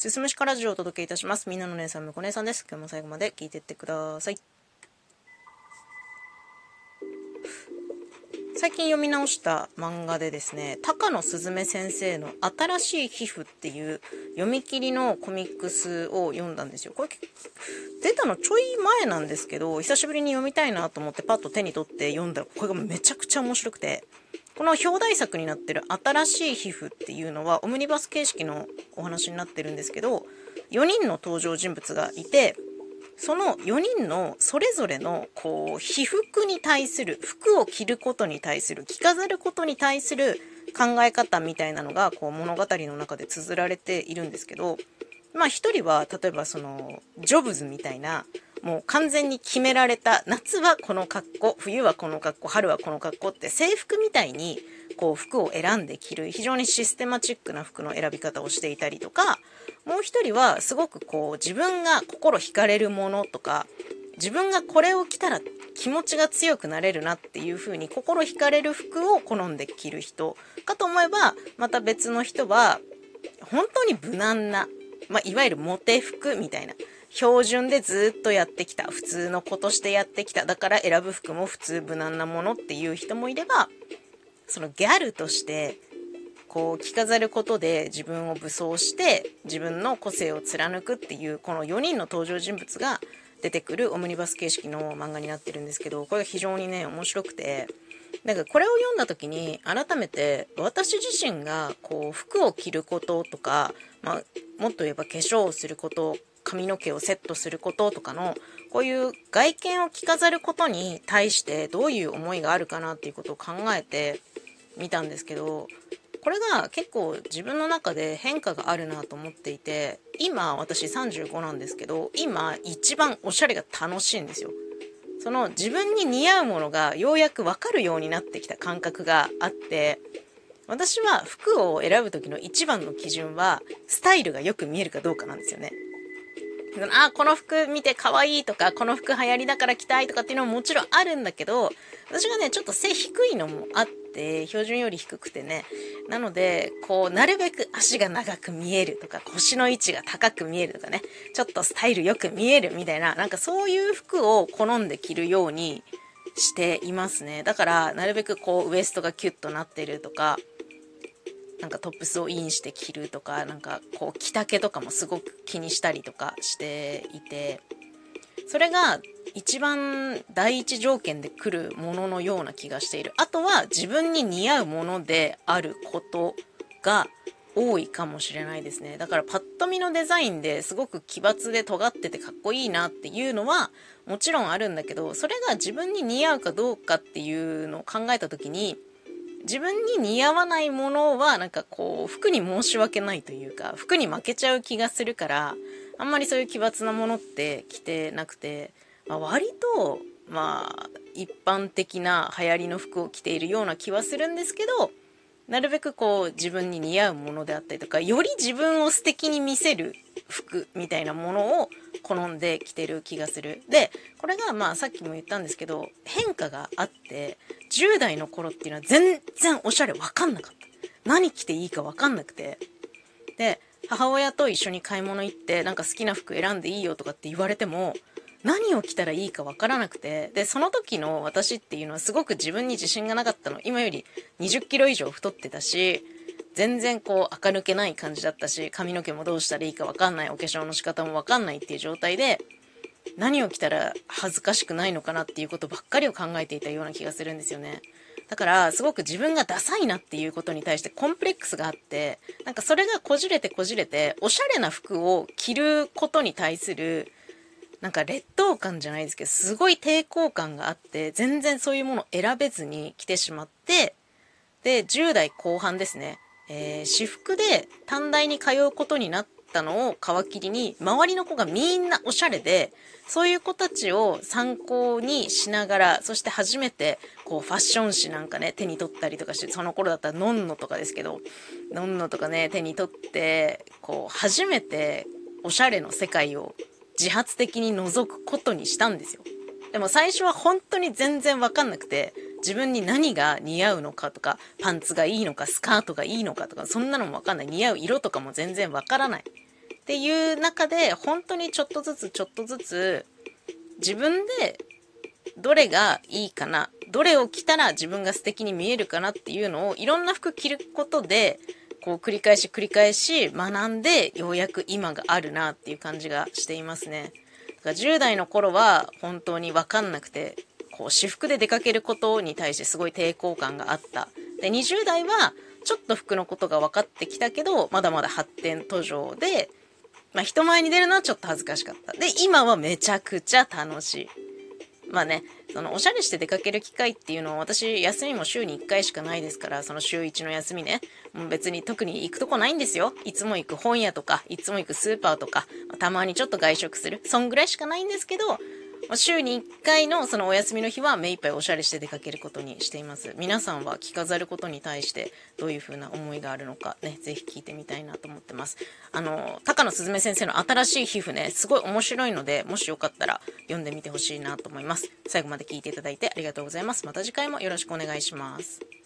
すすむしかラジオをお届けいたします。みんなの姉さん、むこ姉さんです。今日も最後まで聞いてってください。最近読み直した漫画でですね、高野すずめ先生の新しい皮膚っていう読み切りのコミックスを読んだんですよ。これ出たのちょい前なんですけど、久しぶりに読みたいなと思ってパッと手に取って読んだら、これがめちゃくちゃ面白くて、この表題作になってる新しい皮膚っていうのはオムニバス形式のお話になってるんですけど、4人の登場人物がいて、その4人のそれぞれのこう被服に対する服を着ることに対する着飾ることに対する考え方みたいなのがこう物語の中で綴られているんですけどまあ一人は例えばそのジョブズみたいなもう完全に決められた夏はこの格好冬はこの格好春はこの格好って制服みたいにこう服を選んで着る非常にシステマチックな服の選び方をしていたりとかもう一人はすごくこう自分が心惹かれるものとか自分がこれを着たら気持ちが強くなれるなっていう風に心惹かれる服を好んで着る人かと思えばまた別の人は本当に無難な、まあ、いわゆるモテ服みたいな標準でずっとやってきた普通の子としてやってきた。だから選ぶ服も普通無難なものっていう人もいればそのギャルとしてこう着飾ることで自分を武装して自分の個性を貫くっていうこの4人の登場人物が出てくるオムニバス形式の漫画になってるんですけどこれが非常にね面白くてなんかこれを読んだ時に改めて私自身がこう服を着ることとか、まあ、もっと言えば化粧をすること髪の毛をセットすることとかのこういう外見を着飾ることに対してどういう思いがあるかなっていうことを考えてみたんですけどこれが結構自分の中で変化があるなと思っていて今私35なんですけど今一番おしゃれが楽しいんですよ。その自分に似合うものがようやく分かるようになってきた感覚があって私は服を選ぶ時の一番の基準はスタイルがよく見えるかどうかなんですよね。あこの服見て可愛いとかこの服流行りだから着たいとかっていうのももちろんあるんだけど私がねちょっと背低いのもあって標準より低くてね。なのでこうなるべく足が長く見えるとか腰の位置が高く見えるとかね。ちょっとスタイルよく見えるみたいななんかそういう服を好んで着るようにしていますね。だからなるべくこうウエストがキュッとなってるとかなんかトップスをインして着るとかなんかこう着丈とかもすごく気にしたりとかしていてそれが一番第一条件で来るもののような気がしている。あとは自分に似合うものであることが多いかもしれないですね。だからパッと見のデザインですごく奇抜で尖っててかっこいいなっていうのはもちろんあるんだけどそれが自分に似合うかどうかっていうのを考えた時に自分に似合わないものはなんかこう服に申し訳ないというか服に負けちゃう気がするからあんまりそういう奇抜なものって着てなくて、まあ、割とまあ一般的な流行りの服を着ているような気はするんですけどなるべくこう自分に似合うものであったりとかより自分を素敵に見せる服みたいなものを好んで着てる気がする。でこれがまあさっきも言ったんですけど変化があって10代の頃っていうのは全然おしゃれ分かんなかった。何着ていいか分かんなくて。で母親と一緒に買い物行ってなんか好きな服選んでいいよとかって言われても何を着たらいいか分からなくて。でその時の私っていうのはすごく自分に自信がなかったの。今より20キロ以上太ってたし全然こう垢抜けない感じだったし髪の毛もどうしたらいいか分かんないお化粧の仕方も分かんないっていう状態で何を着たら恥ずかしくないのかなっていうことばっかりを考えていたような気がするんですよね。だからすごく自分がダサいなっていうことに対してコンプレックスがあってなんかそれがこじれてこじれておしゃれな服を着ることに対するなんか劣等感じゃないですけどすごい抵抗感があって全然そういうものを選べずに来てしまってで10代後半ですね、えー、私服で短大に通うことになったのを皮切りに周りの子がみんなおしゃれでそういう子たちを参考にしながらそして初めてこうファッション誌なんかね手に取ったりとかしてその頃だったらのんのとかですけどのんのとかね手に取ってこう初めておしゃれの世界を自発的に覗くことにしたんですよ。でも最初は本当に全然わかんなくて、自分に何が似合うのかとか、パンツがいいのか、スカートがいいのかとか、そんなのもわかんない。似合う色とかも全然わからない。っていう中で本当にちょっとずつちょっとずつ自分でどれがいいかなどれを着たら自分が素敵に見えるかなっていうのをいろんな服着ることでこう繰り返し繰り返し学んでようやく今があるなっていう感じがしていますね。だから10代の頃は本当に分かんなくてこう私服で出かけることに対してすごい抵抗感があった。で20代はちょっと服のことが分かってきたけどまだまだ発展途上で、まあ、人前に出るのはちょっと恥ずかしかった。で今はめちゃくちゃ楽しい。まあね、そのおしゃれして出かける機会っていうのは私休みも週に1回しかないですからその週1の休みねもう別に特に行くとこないんですよいつも行く本屋とかいつも行くスーパーとかたまにちょっと外食するそんぐらいしかないんですけど週に1回のそのお休みの日は目いっぱいおしゃれして出かけることにしています。皆さんは着飾ることに対してどういう風な思いがあるのかねぜひ聞いてみたいなと思ってます。あの高野すずめ先生の新しい皮膚ねすごい面白いのでもしよかったら読んでみてほしいなと思います。最後まで聞いていただいてありがとうございます。また次回もよろしくお願いします。